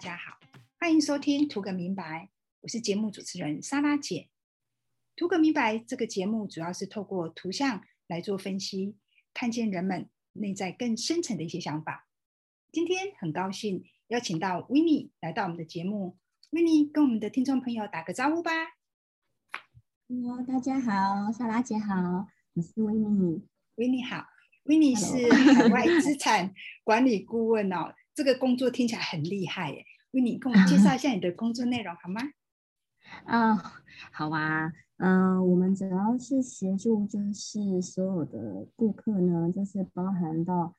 家好，欢迎收听《图个明白》，我是节目主持人莎拉姐。《图个明白》这个节目主要是透过图像来做分析，看见人们内在更深层的一些想法。今天很高兴邀请到 w i n n e 来到我们的节目 w i n n e 跟我们的听众朋友打个招呼吧。Hello，大家好，莎拉姐好，我是 w i n n e w i n n e 好 w i n n e 是海外资产管理顾问哦。这个工作听起来很厉害耶，为你跟我们介绍一下你的工作内容好吗？啊，好啊，嗯，我们主要是协助，就是所有的顾客呢，就是包含到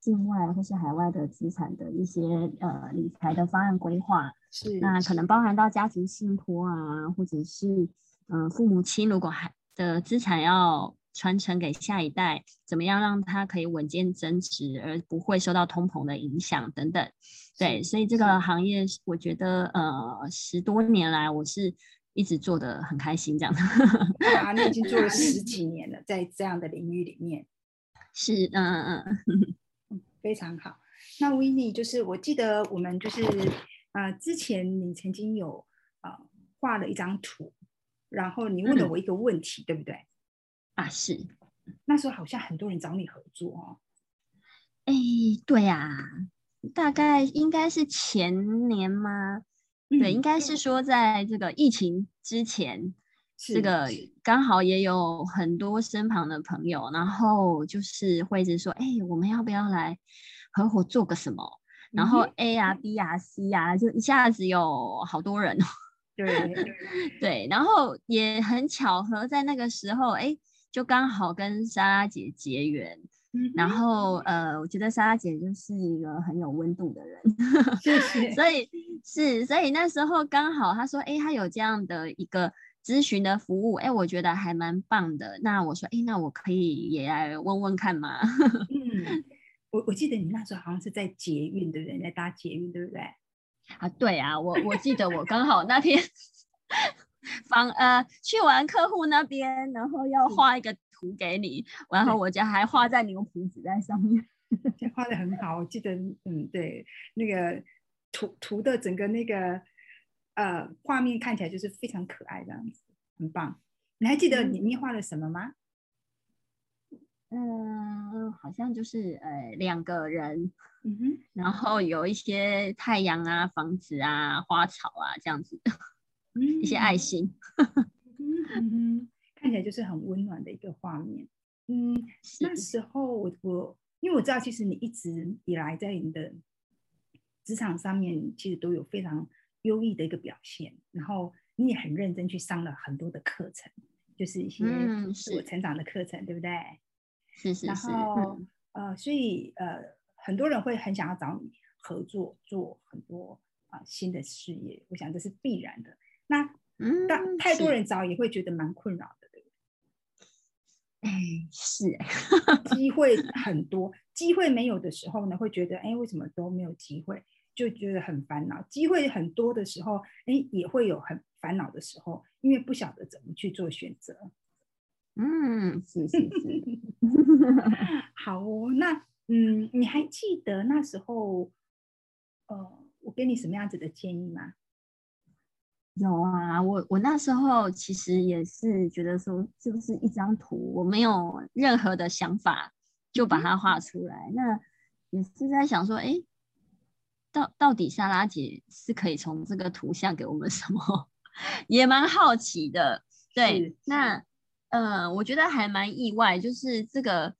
境外或是海外的资产的一些呃理财的方案规划，是那可能包含到家族信托啊，或者是嗯父母亲如果还的资产要。传承给下一代，怎么样让它可以稳健增值，而不会受到通膨的影响等等。对，所以这个行业，我觉得呃，十多年来我是一直做的很开心，这样。啊，你已经做了十 几年了，在这样的领域里面。是，嗯嗯 嗯，非常好。那 w i n n 就是我记得我们就是呃，之前你曾经有呃画了一张图，然后你问了我一个问题，对不对？啊，是那时候好像很多人找你合作哦。哎，对呀，大概应该是前年吗？对，应该是说在这个疫情之前，这个刚好也有很多身旁的朋友，然后就是会是说，哎，我们要不要来合伙做个什么？然后 A 啊、B 啊、C 啊，就一下子有好多人。对 对，然后也很巧合，在那个时候，哎。就刚好跟莎拉姐结缘，然后呃，我觉得莎莎姐就是一个很有温度的人，谢谢。所以是，所以那时候刚好她说，哎，她有这样的一个咨询的服务，哎，我觉得还蛮棒的。那我说，哎，那我可以也来问问看吗？嗯，我我记得你那时候好像是在捷运，对不对？在搭捷运，对不对？啊，对啊，我我记得我刚好那天。访呃去完客户那边，然后要画一个图给你，然后我家还画在牛皮纸在上面，画的很好。我记得，嗯，对，那个图图的整个那个呃画面看起来就是非常可爱这样子，很棒。你还记得你你画了什么吗？嗯，好像就是呃两个人，嗯哼，然后有一些太阳啊、房子啊、花草啊这样子。一些爱心，嗯看起来就是很温暖的一个画面。嗯，那时候我我因为我知道，其实你一直以来在你的职场上面，其实都有非常优异的一个表现。然后你也很认真去上了很多的课程，就是一些自我成长的课程，对不对？是是是。然后呃，所以呃，很多人会很想要找你合作，做很多啊新的事业。我想这是必然的。那但太多人找也会觉得蛮困扰的？哎，是，机会很多，机会没有的时候呢，会觉得哎，为什么都没有机会，就觉得很烦恼。机会很多的时候，哎，也会有很烦恼的时候，因为不晓得怎么去做选择。嗯，是是是，好哦。那嗯，你还记得那时候，呃，我给你什么样子的建议吗？有啊，我我那时候其实也是觉得说，就是一张图，我没有任何的想法，就把它画出来。那也是在想说，哎，到到底莎拉姐是可以从这个图像给我们什么？也蛮好奇的。对，那呃，我觉得还蛮意外，就是这个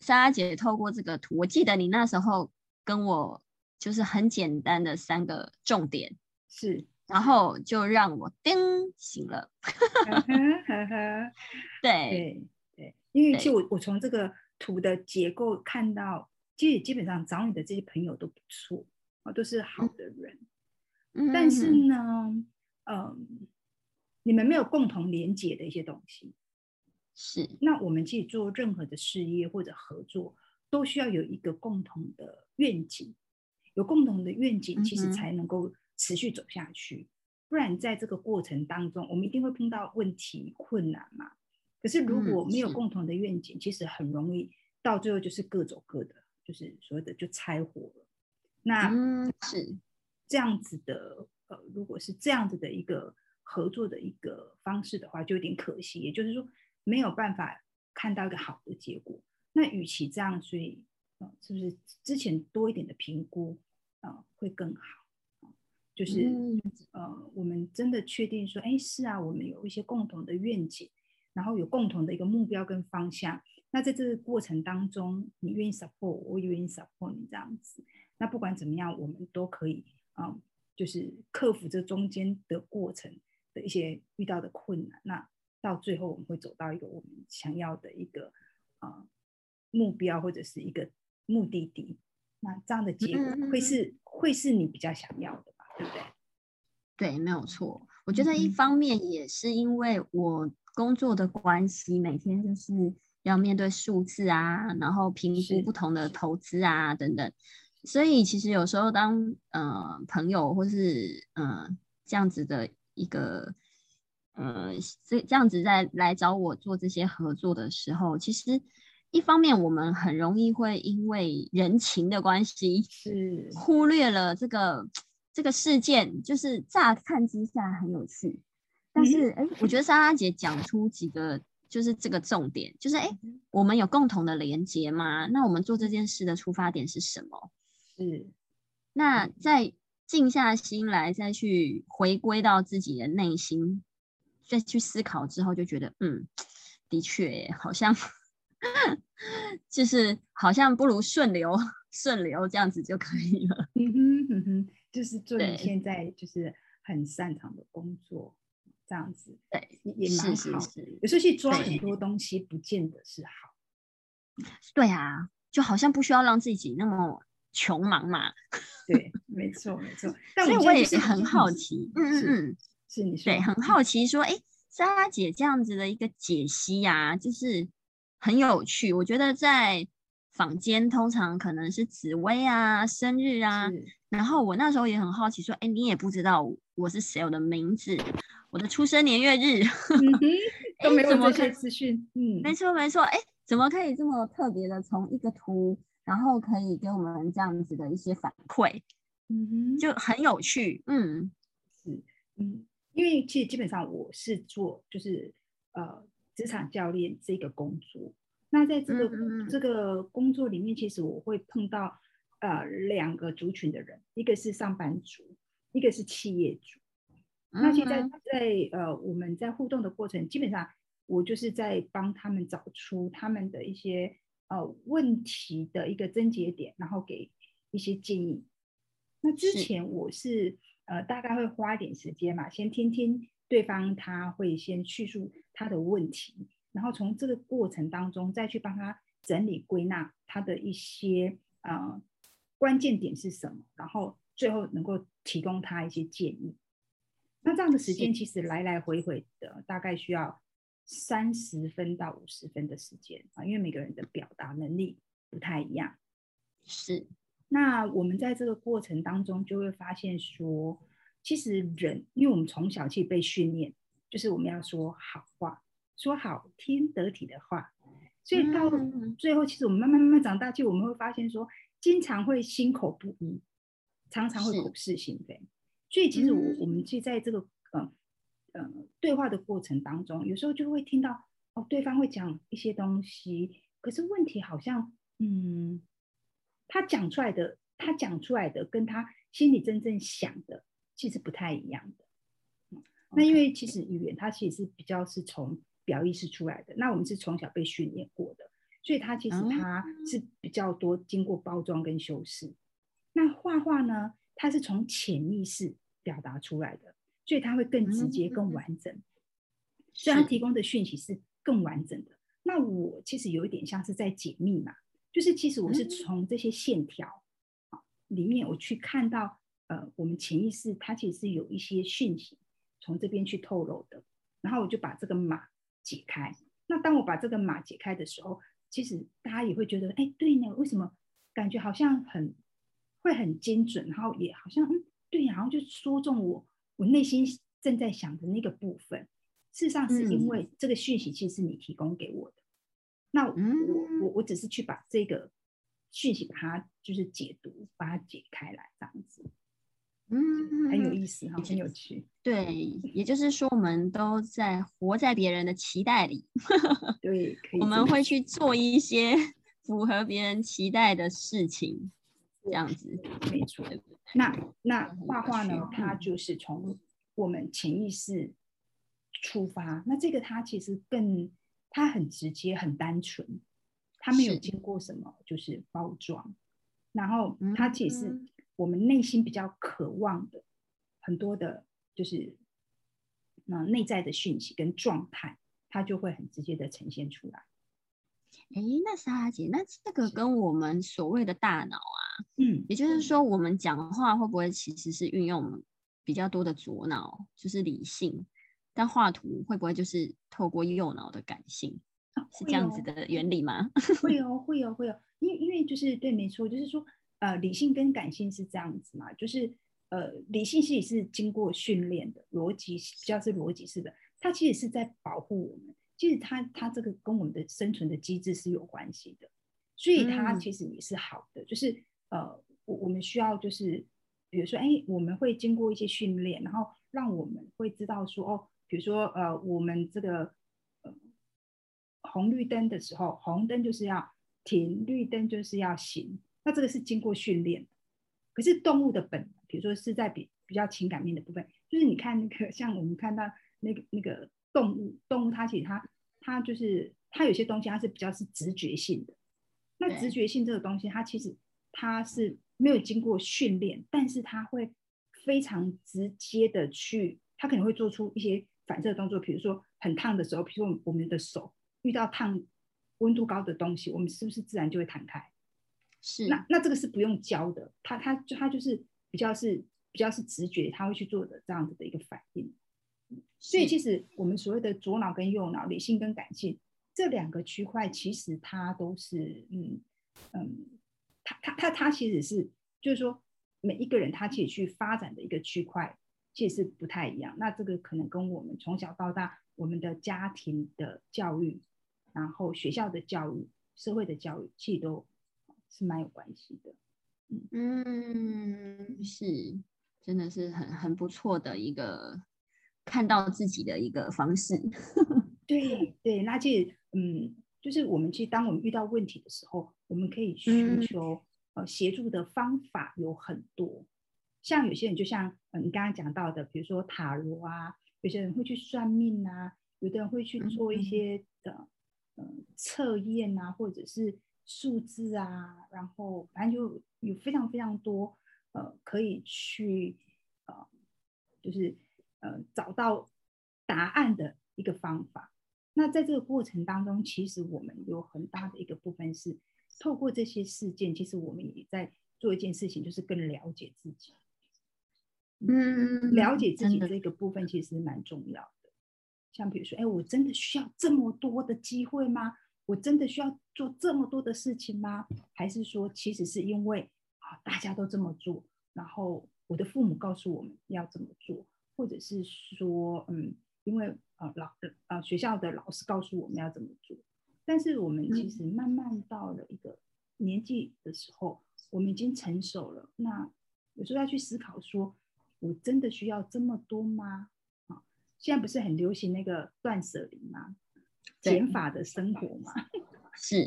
莎拉姐透过这个图，我记得你那时候跟我就是很简单的三个重点是。然后就让我叮醒了 对对对，因为其实我我从这个图的结构看到，其实基本上找你的这些朋友都不错啊，都是好的人，但是呢，嗯，你们没有共同连接的一些东西，是。那我们其实做任何的事业或者合作，都需要有一个共同的愿景，有共同的愿景，其实才能够。持续走下去，不然在这个过程当中，我们一定会碰到问题、困难嘛。可是如果没有共同的愿景，其实很容易到最后就是各走各的，就是所谓的就拆伙了。那是这样子的呃，如果是这样子的一个合作的一个方式的话，就有点可惜。也就是说，没有办法看到一个好的结果。那与其这样，所以呃，是不是之前多一点的评估啊，会更好？就是呃，我们真的确定说，哎，是啊，我们有一些共同的愿景，然后有共同的一个目标跟方向。那在这个过程当中，你愿意 support 我，也愿意 support 你这样子。那不管怎么样，我们都可以啊，就是克服这中间的过程的一些遇到的困难。那到最后，我们会走到一个我们想要的一个啊。目标或者是一个目的地，那这样的结果会是会是你比较想要的吧？对不对？对，没有错。我觉得一方面也是因为我工作的关系，每天就是要面对数字啊，然后评估不同的投资啊等等，所以其实有时候当呃朋友或是嗯这样子的一个呃这这样子在来找我做这些合作的时候，其实。一方面，我们很容易会因为人情的关系，是忽略了这个这个事件，就是乍看之下很有趣，但是哎，我觉得莎拉姐讲出几个就是这个重点，就是哎，我们有共同的连接吗？那我们做这件事的出发点是什么？是，那再静下心来，再去回归到自己的内心，再去思考之后，就觉得嗯，的确，好像。就是好像不如顺流顺流这样子就可以了。嗯哼嗯哼，就是做你现在就是很擅长的工作，这样子对也蛮好。有时候去抓很多东西，不见得是好。对啊，就好像不需要让自己那么穷忙嘛。对，没错没错。所以我也是很好奇，嗯嗯嗯，是你说对，很好奇说，哎，莎拉姐这样子的一个解析呀，就是。很有趣，我觉得在坊间通常可能是紫薇啊、生日啊，然后我那时候也很好奇，说，哎，你也不知道我是谁，我的名字、我的出生年月日，都没有这些资讯。嗯，没错没错，哎，怎么可以这么特别的从一个图，然后可以给我们这样子的一些反馈？嗯哼，就很有趣。嗯，是，嗯，因为其实基本上我是做就是呃。职场教练这个工作，那在这个这个工作里面，其实我会碰到呃两个族群的人，一个是上班族，一个是企业主。那现在在呃我们在互动的过程，基本上我就是在帮他们找出他们的一些呃问题的一个症结点，然后给一些建议。那之前我是呃大概会花一点时间嘛，先听听。对方他会先叙述他的问题，然后从这个过程当中再去帮他整理归纳他的一些呃关键点是什么，然后最后能够提供他一些建议。那这样的时间其实来来回回的大概需要三十分到五十分的时间啊，因为每个人的表达能力不太一样。是，那我们在这个过程当中就会发现说。其实人，因为我们从小去被训练，就是我们要说好话，说好听得体的话，所以到最后，其实我们慢慢慢慢长大，就我们会发现说，经常会心口不一，常常会口是心非。所以其实我我们去在这个呃呃对话的过程当中，有时候就会听到哦，对方会讲一些东西，可是问题好像嗯，他讲出来的，他讲出来的跟他心里真正想的。其实不太一样的，那因为其实语言它其实是比较是从表意识出来的，那我们是从小被训练过的，所以它其实它是比较多经过包装跟修饰。那画画呢，它是从潜意识表达出来的，所以它会更直接、更完整，所以它提供的讯息是更完整的。那我其实有一点像是在解密嘛，就是其实我是从这些线条啊里面我去看到。呃，我们潜意识它其实是有一些讯息从这边去透露的，然后我就把这个码解开。那当我把这个码解开的时候，其实大家也会觉得，哎，对呢，为什么感觉好像很会很精准，然后也好像嗯，对，然后就说中我我内心正在想的那个部分。事实上是因为这个讯息其实是你提供给我的，那我我我只是去把这个讯息把它就是解读，把它解开来这样子。嗯，很有意思哈，很有趣。对，也就是说，我们都在活在别人的期待里。对，我们会去做一些 符合别人期待的事情，这样子。没错。那那画画呢？它就是从我们潜意识出发。那这个它其实更，它很直接，很单纯，它没有经过什么就是包装。然后它其实我们内心比较渴望的很多的，就是那内在的讯息跟状态，它就会很直接的呈现出来。哎，那莎姐，那这个跟我们所谓的大脑啊，嗯，也就是说，我们讲话会不会其实是运用比较多的左脑，就是理性，但画图会不会就是透过右脑的感性，是这样子的原理吗？会哦，会哦，会哦。因因为就是对，没错，就是说，呃，理性跟感性是这样子嘛，就是呃，理性其实是经过训练的，逻辑比较是逻辑式的，它其实是在保护我们，其实它它这个跟我们的生存的机制是有关系的，所以它其实也是好的，就是呃，我我们需要就是比如说，哎，我们会经过一些训练，然后让我们会知道说，哦，比如说呃，我们这个呃红绿灯的时候，红灯就是要。停绿灯就是要行，那这个是经过训练。可是动物的本，比如说是在比比较情感面的部分，就是你看那个像我们看到那个那个动物，动物它其实它它就是它有些东西它是比较是直觉性的。那直觉性这个东西，它其实它是没有经过训练，但是它会非常直接的去，它可能会做出一些反射动作，比如说很烫的时候，比如说我们的手遇到烫。温度高的东西，我们是不是自然就会弹开？是。那那这个是不用教的，他他就他就是比较是比较是直觉，他会去做的这样子的一个反应。所以其实我们所谓的左脑跟右脑，理性跟感性这两个区块，其实它都是嗯嗯，它它它它其实是就是说每一个人他其实去发展的一个区块，其实是不太一样。那这个可能跟我们从小到大我们的家庭的教育。然后学校的教育、社会的教育，其实都是蛮有关系的。嗯，是，真的是很很不错的一个看到自己的一个方式。对对，那其实嗯，就是我们其实当我们遇到问题的时候，我们可以寻求呃协助的方法有很多。像有些人就像你刚刚讲到的，比如说塔罗啊，有些人会去算命啊，有的人会去做一些的。嗯，测验啊，或者是数字啊，然后反正就有非常非常多呃，可以去呃，就是呃找到答案的一个方法。那在这个过程当中，其实我们有很大的一个部分是透过这些事件，其实我们也在做一件事情，就是更了解自己。嗯，了解自己这个部分其实蛮重要的。像比如说，哎，我真的需要这么多的机会吗？我真的需要做这么多的事情吗？还是说，其实是因为啊，大家都这么做，然后我的父母告诉我们要这么做，或者是说，嗯，因为呃老呃学校的老师告诉我们要怎么做。但是我们其实慢慢到了一个年纪的时候，我们已经成熟了。那有时候要去思考，说我真的需要这么多吗？啊现在不是很流行那个断舍离吗？减法的生活嘛，是。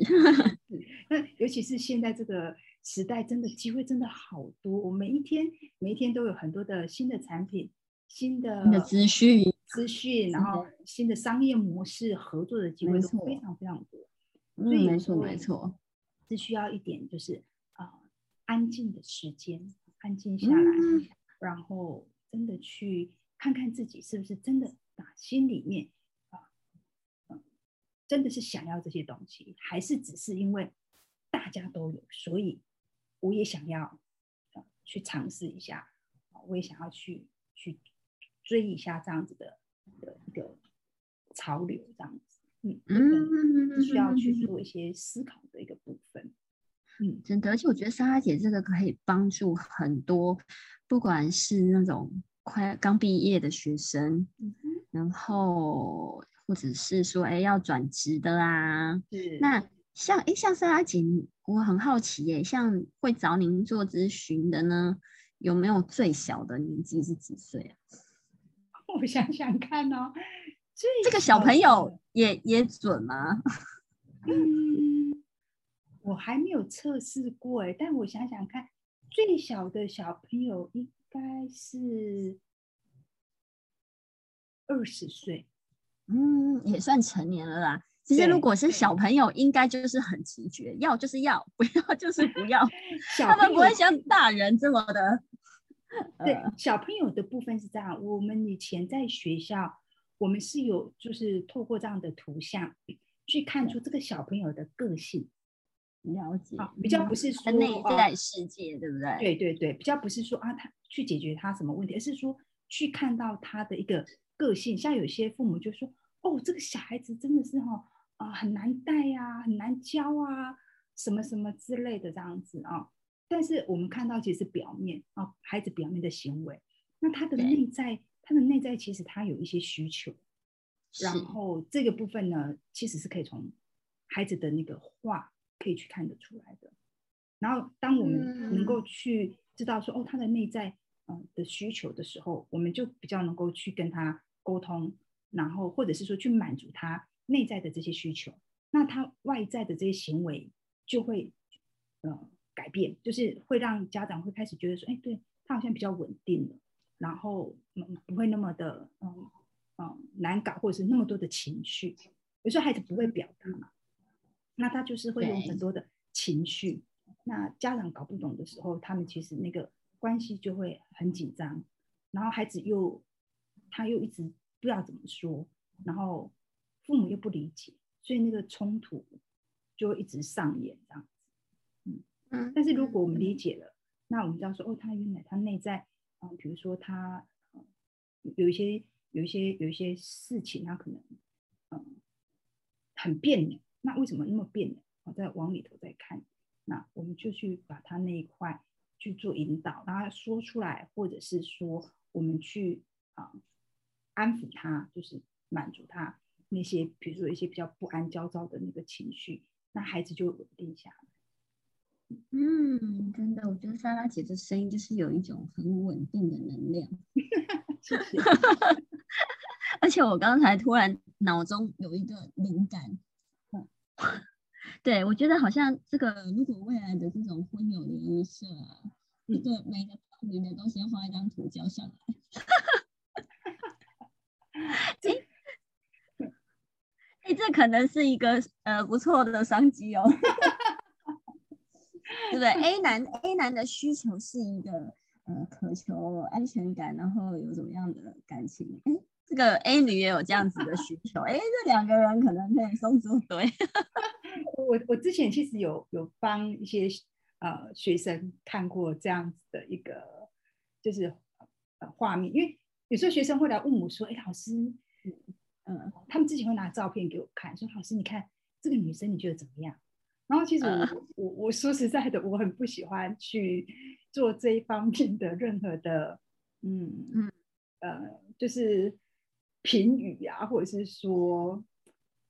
那尤其是现在这个时代，真的机会真的好多。我每一天每一天都有很多的新的产品、新的资讯、资讯，然后新的商业模式、合作的机会都非常非常多。所以没错没错，是需要一点就是啊安静的时间，安静下来，然后真的去。看看自己是不是真的打心里面真的是想要这些东西，还是只是因为大家都有，所以我也想要去尝试一下，我也想要去去追一下这样子的的一个潮流，这样子，嗯嗯，需要去做一些思考的一个部分，嗯，真的，而且我觉得莎莎姐这个可以帮助很多，不管是那种。快刚毕业的学生，然后或者是说，哎，要转职的啊。那像，哎，像莎拉姐，我很好奇，耶，像会找您做咨询的呢，有没有最小的年纪是几岁啊？我想想看哦，这个小朋友也也准吗？嗯，我还没有测试过哎，但我想想看，最小的小朋友应该是二十岁，嗯，也算成年了啦。其实如果是小朋友，应该就是很直觉，要就是要，不要 就是不要。他们不会像大人这么的。对，小朋友的部分是这样。我们以前在学校，我们是有就是透过这样的图像去看出这个小朋友的个性。了解，比较不是说内在世界，对不对？对对对，比较不是说啊，他去解决他什么问题，而是说去看到他的一个个性。像有些父母就说：“哦，这个小孩子真的是哈啊很难带呀，很难教啊，什么什么之类的这样子啊。”但是我们看到其实表面啊，孩子表面的行为，那他的内在，他的内在其实他有一些需求，然后这个部分呢，其实是可以从孩子的那个话。可以去看得出来的。然后，当我们能够去知道说哦，他的内在嗯的需求的时候，我们就比较能够去跟他沟通，然后或者是说去满足他内在的这些需求。那他外在的这些行为就会呃改变，就是会让家长会开始觉得说，哎，对他好像比较稳定了，然后嗯不会那么的嗯嗯难搞，或者是那么多的情绪。有时候孩子不会表达嘛。那他就是会有很多的情绪，那家长搞不懂的时候，他们其实那个关系就会很紧张，然后孩子又他又一直不知道怎么说，然后父母又不理解，所以那个冲突就会一直上演这样子。嗯嗯。但是如果我们理解了，那我们知道说，哦，他原来他内在啊，比如说他有一些有一些有一些事情，他可能嗯很别扭。那为什么那么别扭？我再往里头再看，那我们就去把他那一块去做引导，让他说出来，或者是说我们去啊安抚他，就是满足他那些，比如说一些比较不安、焦躁的那个情绪，那孩子就稳定下来。嗯，真的，我觉得莎拉姐的声音就是有一种很稳定的能量。谢谢。而且我刚才突然脑中有一个灵感。对，我觉得好像这个，如果未来的这种婚友联谊社，一个每个报名的都先画一张图交上来。哎，哎，这可能是一个呃不错的商机哦。对不对？A 男 A 男的需求是一个呃渴求安全感，然后有怎么样的感情？哎。这个 A 女也有这样子的需求，哎，这两个人可能可以送出对。我我之前其实有有帮一些呃学生看过这样子的一个就是呃画面，因为有时候学生会来问我说，哎，老师，嗯，他们之前会拿照片给我看，说老师你看这个女生你觉得怎么样？然后其实我我我说实在的，我很不喜欢去做这一方面的任何的，嗯嗯呃，就是。评语呀，或者是说，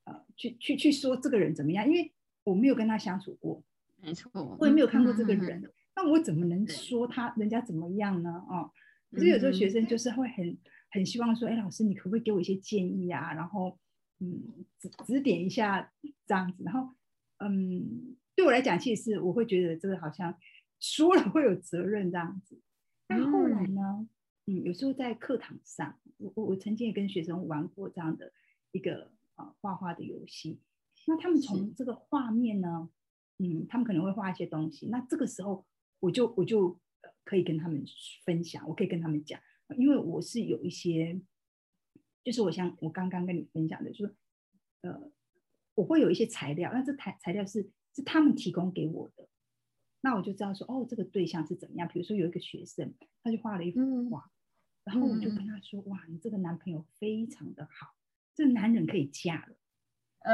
呃，去去去说这个人怎么样？因为我没有跟他相处过，没错，我也没有看过这个人，那我怎么能说他人家怎么样呢？哦，可是有时候学生就是会很很希望说，哎，老师你可不可以给我一些建议啊？然后，嗯，指指点一下这样子。然后，嗯，对我来讲，其实是我会觉得这个好像说了会有责任这样子。但后来呢？嗯，有时候在课堂上，我我我曾经也跟学生玩过这样的一个啊画画的游戏。那他们从这个画面呢，嗯，他们可能会画一些东西。那这个时候，我就我就可以跟他们分享，我可以跟他们讲，因为我是有一些，就是我像我刚刚跟你分享的，就是呃，我会有一些材料，那这材材料是是他们提供给我的，那我就知道说，哦，这个对象是怎么样。比如说有一个学生，他就画了一幅画。然后我就跟他说：“哇，你这个男朋友非常的好，这男人可以嫁了。”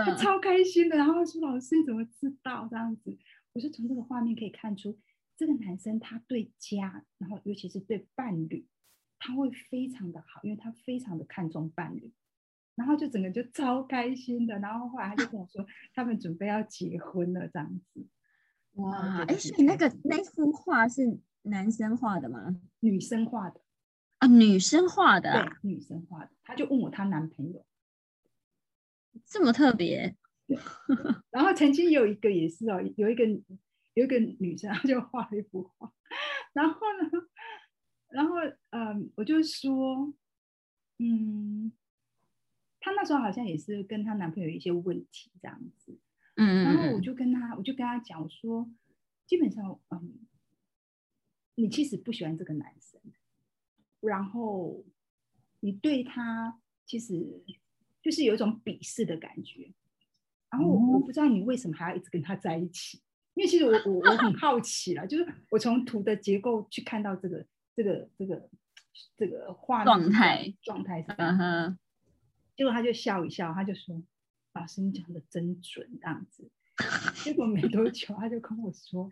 他超开心的。然后说：“老师，你怎么知道这样子？”我说：“从这个画面可以看出，这个男生他对家，然后尤其是对伴侣，他会非常的好，因为他非常的看重伴侣。”然后就整个就超开心的。然后后来他就跟我说：“他们准备要结婚了，这样子。”哇！哎，所以那个那幅画是男生画的吗？女生画的啊，女生画的、对啊，，女生画的。他就问我她男朋友，这么特别。然后曾经有一个也是哦，有一个有一个女生，她就画了一幅画，然后呢，然后嗯，我就说，嗯，她那时候好像也是跟她男朋友一些问题这样子，嗯然后我就跟她，我就跟她讲，我说，基本上，嗯，你其实不喜欢这个男生，然后你对他其实就是有一种鄙视的感觉，然后我不知道你为什么还要一直跟他在一起，因为其实我我我很好奇啦，就是我从图的结构去看到这个这个这个这个画面状态状态是这嗯，哼，结果他就笑一笑，他就说：“老师，你讲的真准。”这样子。结果没多久，他就跟我说：“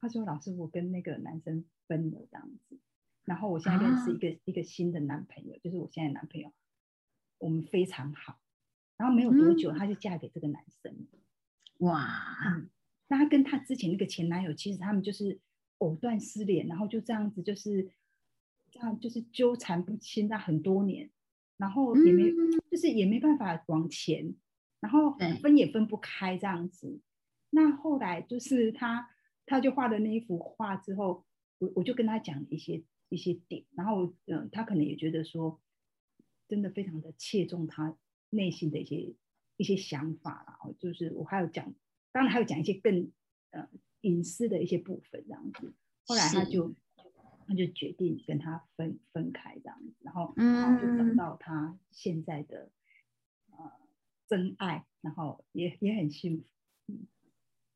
他说老师，我跟那个男生分了这样子，然后我现在认识一个、一个新的男朋友，就是我现在男朋友，我们非常好。然后没有多久，她就嫁给这个男生了。哇，嗯，那她跟她之前那个前男友，其实他们就是藕断丝连，然后就这样子，就是这样，就是纠缠不清，那很多年，然后也没，嗯就是也没办法往前，然后对分也分不开这样子。那后来就是她，她就画的那一幅画之后，我我就跟她讲一些一些点，然后嗯、呃，他可能也觉得说，真的非常的切中他内心的一些一些想法啦，然后就是我还有讲，当然还有讲一些更呃隐私的一些部分这样子。后来他就他就决定跟他分分开这样子，然后然后就找嗯到他现在的呃真爱，然后也也很幸福。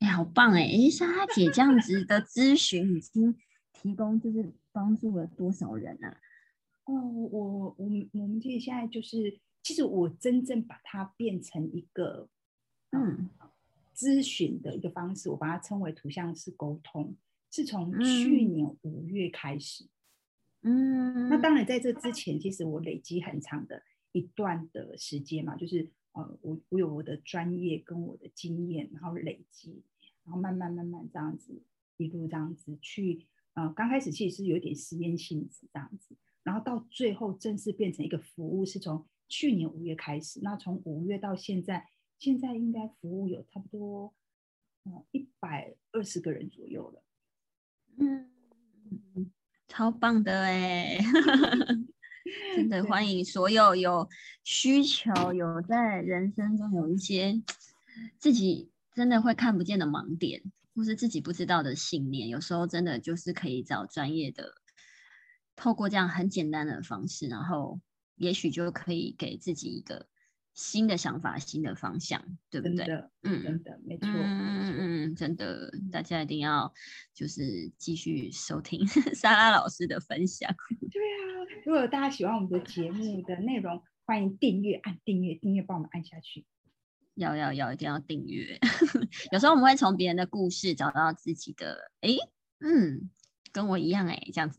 哎、好棒哎！哎，莎莎姐这样子的咨询已经提供就是帮助了多少人啊？哦，我我们我们这里现在就是，其实我真正把它变成一个嗯。咨询的一个方式，我把它称为图像式沟通，是从嗯。去年五月开始。嗯，那当然，在这之前，其实我累积很长的一段的时间嘛，就是呃，我我有我的专业跟我的经验，然后累积，然后慢慢慢慢这样子一路这样子去，呃，刚开始其实是有点实验性质这样子，然后到最后正式变成一个服务，是从去年五月开始，那从五月到现在，现在应该服务有差不多嗯一百二十个人左右了。嗯，超棒的哎！真的对欢迎所有有需求、有在人生中有一些自己真的会看不见的盲点，或是自己不知道的信念，有时候真的就是可以找专业的，透过这样很简单的方式，然后也许就可以给自己一个新的想法、新的方向，对不对？真的，嗯真的没错，嗯嗯真的，大家一定要就是继续收听 莎拉老师的分享。对啊，如果大家喜欢我们的节目的内容，欢迎订阅，按订阅，订阅帮我们按下去。要要要，一定要订阅。有时候我们会从别人的故事找到自己的，诶，嗯，跟我一样诶，这样子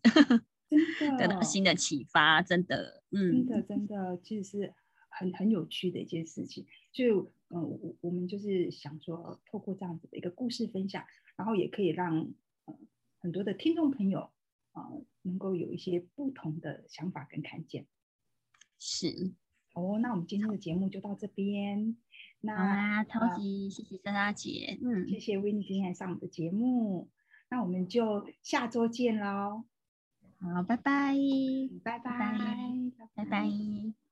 真的得到新的启发，真的，嗯，真的真的，其实是很很有趣的一件事情。所以，嗯、我我们就是想说，透过这样子的一个故事分享，然后也可以让呃很多的听众朋友啊、呃能够有一些不同的想法跟看见。是，好哦，那我们今天的节目就到这边。那好啊，超呃级谢谢莎拉姐，嗯，谢谢 w i n n 今天来上我们的节目，那我们就下周见喽，好，拜拜，拜拜，拜拜。拜拜。